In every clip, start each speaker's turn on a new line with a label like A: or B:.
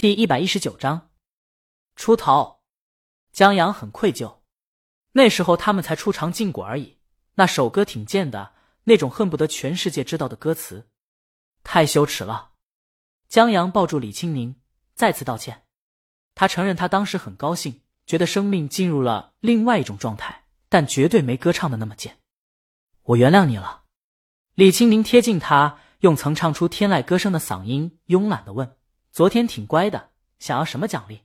A: 第一百一十九章出逃。江阳很愧疚，那时候他们才出尝禁果而已。那首歌挺贱的，那种恨不得全世界知道的歌词，太羞耻了。江阳抱住李青宁，再次道歉。他承认他当时很高兴，觉得生命进入了另外一种状态，但绝对没歌唱的那么贱。我原谅你了。李青宁贴近他，用曾唱出天籁歌声的嗓音慵懒的问。昨天挺乖的，想要什么奖励？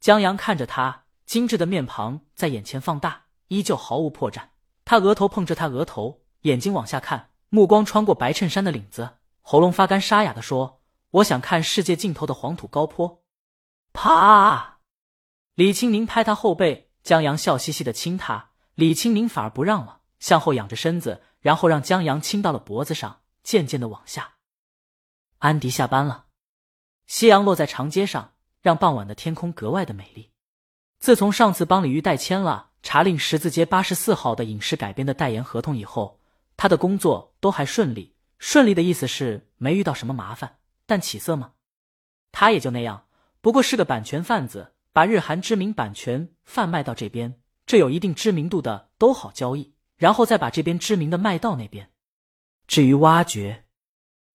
A: 江阳看着他精致的面庞在眼前放大，依旧毫无破绽。他额头碰着他额头，眼睛往下看，目光穿过白衬衫的领子，喉咙发干沙哑的说：“我想看世界尽头的黄土高坡。”啪！李青宁拍他后背，江阳笑嘻嘻的亲他，李青宁反而不让了，向后仰着身子，然后让江阳亲到了脖子上，渐渐的往下。安迪下班了。夕阳落在长街上，让傍晚的天空格外的美丽。自从上次帮李玉代签了查令十字街八十四号的影视改编的代言合同以后，他的工作都还顺利。顺利的意思是没遇到什么麻烦，但起色吗？他也就那样。不过是个版权贩子，把日韩知名版权贩卖到这边，这有一定知名度的都好交易，然后再把这边知名的卖到那边。至于挖掘，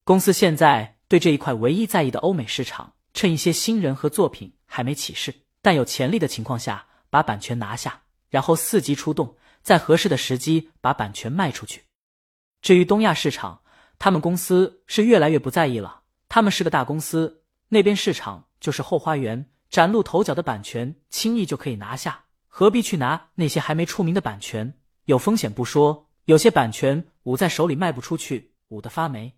A: 公司现在。对这一块唯一在意的欧美市场，趁一些新人和作品还没起势，但有潜力的情况下，把版权拿下，然后伺机出动，在合适的时机把版权卖出去。至于东亚市场，他们公司是越来越不在意了。他们是个大公司，那边市场就是后花园，崭露头角的版权轻易就可以拿下，何必去拿那些还没出名的版权？有风险不说，有些版权捂在手里卖不出去，捂得发霉。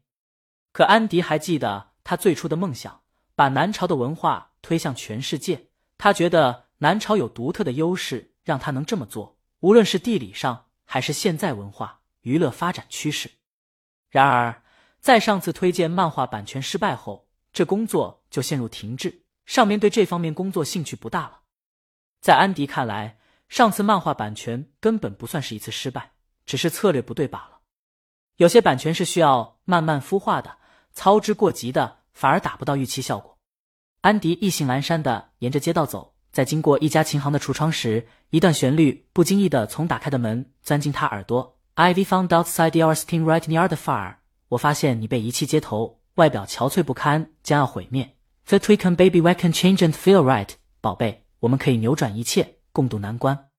A: 可安迪还记得他最初的梦想，把南朝的文化推向全世界。他觉得南朝有独特的优势，让他能这么做。无论是地理上，还是现在文化娱乐发展趋势。然而，在上次推荐漫画版权失败后，这工作就陷入停滞。上面对这方面工作兴趣不大了。在安迪看来，上次漫画版权根本不算是一次失败，只是策略不对罢了。有些版权是需要慢慢孵化的。操之过急的反而达不到预期效果。安迪意兴阑珊的沿着街道走，在经过一家琴行的橱窗时，一段旋律不经意的从打开的门钻进他耳朵。Ivy found outside your sting right near the fire。我发现你被遗弃街头，外表憔悴不堪，将要毁灭。The twinkle baby we can change and feel right。宝贝，我们可以扭转一切，共度难关。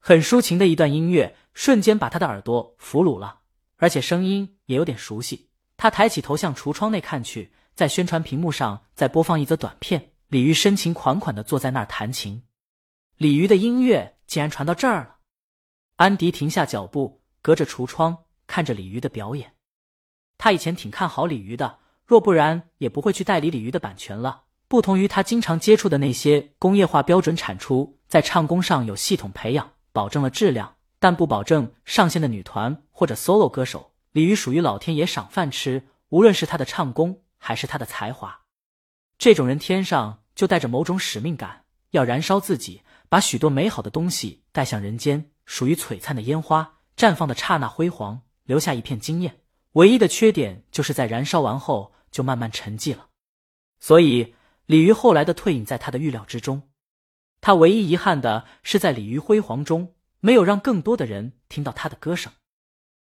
A: 很抒情的一段音乐，瞬间把他的耳朵俘虏了，而且声音也有点熟悉。他抬起头向橱窗内看去，在宣传屏幕上在播放一则短片。李鱼深情款款的坐在那儿弹琴，李鱼的音乐竟然传到这儿了。安迪停下脚步，隔着橱窗看着李鱼的表演。他以前挺看好李鱼的，若不然也不会去代理李鱼的版权了。不同于他经常接触的那些工业化标准产出，在唱功上有系统培养，保证了质量，但不保证上线的女团或者 solo 歌手。李鱼属于老天爷赏饭吃，无论是他的唱功还是他的才华，这种人天上就带着某种使命感，要燃烧自己，把许多美好的东西带向人间，属于璀璨的烟花，绽放的刹那辉煌，留下一片惊艳。唯一的缺点就是在燃烧完后就慢慢沉寂了。所以李鱼后来的退隐在他的预料之中。他唯一遗憾的是，在李鱼辉煌中，没有让更多的人听到他的歌声。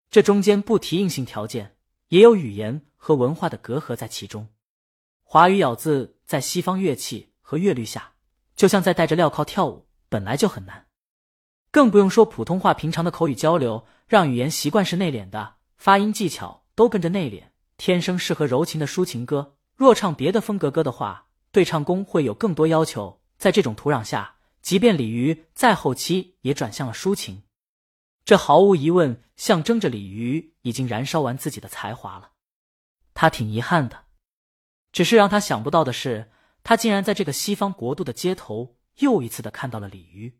A: 这中间不提硬性条件，也有语言和文化的隔阂在其中。华语咬字在西方乐器和乐律下，就像在戴着镣铐跳舞，本来就很难，更不用说普通话平常的口语交流，让语言习惯是内敛的，发音技巧都跟着内敛，天生适合柔情的抒情歌。若唱别的风格歌的话，对唱功会有更多要求。在这种土壤下，即便鲤鱼在后期也转向了抒情。这毫无疑问象征着李鱼已经燃烧完自己的才华了，他挺遗憾的。只是让他想不到的是，他竟然在这个西方国度的街头又一次的看到了李鱼。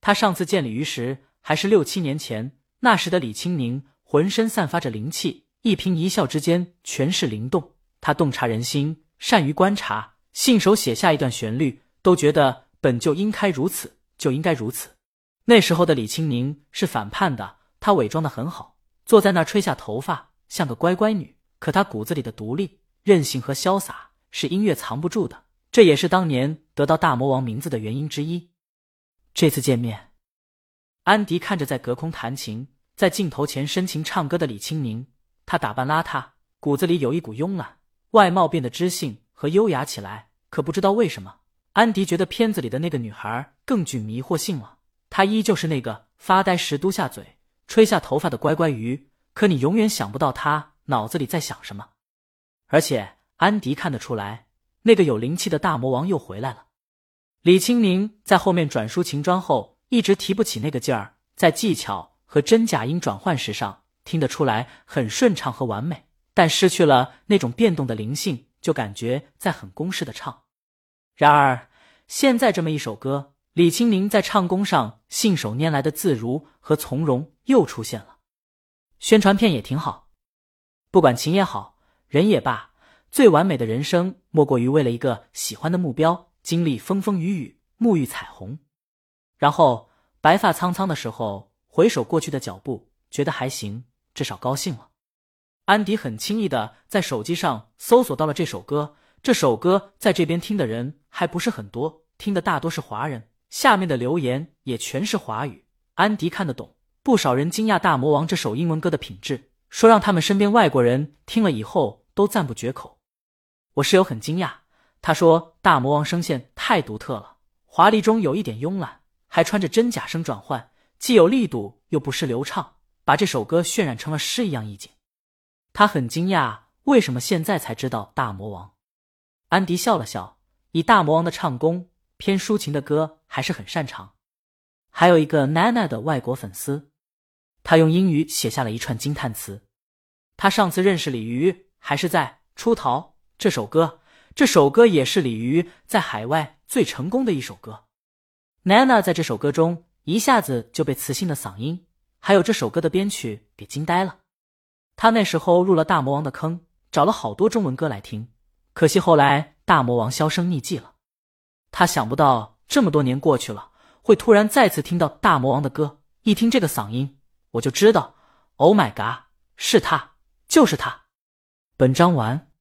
A: 他上次见李鱼时还是六七年前，那时的李青宁浑身散发着灵气，一颦一笑之间全是灵动。他洞察人心，善于观察，信手写下一段旋律，都觉得本就应该如此，就应该如此。那时候的李青宁是反叛的，她伪装的很好，坐在那儿吹下头发，像个乖乖女。可她骨子里的独立、任性和潇洒是音乐藏不住的。这也是当年得到大魔王名字的原因之一。这次见面，安迪看着在隔空弹琴、在镜头前深情唱歌的李青宁，她打扮邋遢，骨子里有一股慵懒，外貌变得知性和优雅起来。可不知道为什么，安迪觉得片子里的那个女孩更具迷惑性了。他依旧是那个发呆时嘟下嘴、吹下头发的乖乖鱼，可你永远想不到他脑子里在想什么。而且安迪看得出来，那个有灵气的大魔王又回来了。李青宁在后面转输秦砖后，一直提不起那个劲儿，在技巧和真假音转换时上听得出来很顺畅和完美，但失去了那种变动的灵性，就感觉在很公式的唱。然而现在这么一首歌，李清宁在唱功上信手拈来的自如和从容又出现了。宣传片也挺好，不管琴也好。人也罢，最完美的人生莫过于为了一个喜欢的目标，经历风风雨雨，沐浴彩虹，然后白发苍苍的时候回首过去的脚步，觉得还行，至少高兴了。安迪很轻易的在手机上搜索到了这首歌，这首歌在这边听的人还不是很多，听的大多是华人，下面的留言也全是华语，安迪看得懂。不少人惊讶《大魔王》这首英文歌的品质，说让他们身边外国人听了以后。都赞不绝口，我室友很惊讶，他说：“大魔王声线太独特了，华丽中有一点慵懒，还穿着真假声转换，既有力度又不失流畅，把这首歌渲染成了诗一样意境。”他很惊讶，为什么现在才知道大魔王？安迪笑了笑，以大魔王的唱功，偏抒情的歌还是很擅长。还有一个 Nana 的外国粉丝，他用英语写下了一串惊叹词。他上次认识鲤鱼。还是在出逃这首歌，这首歌也是鲤鱼在海外最成功的一首歌。Nana 在这首歌中一下子就被磁性的嗓音，还有这首歌的编曲给惊呆了。他那时候入了大魔王的坑，找了好多中文歌来听，可惜后来大魔王销声匿迹了。他想不到这么多年过去了，会突然再次听到大魔王的歌。一听这个嗓音，我就知道，Oh my god，是他，就是他。本章完。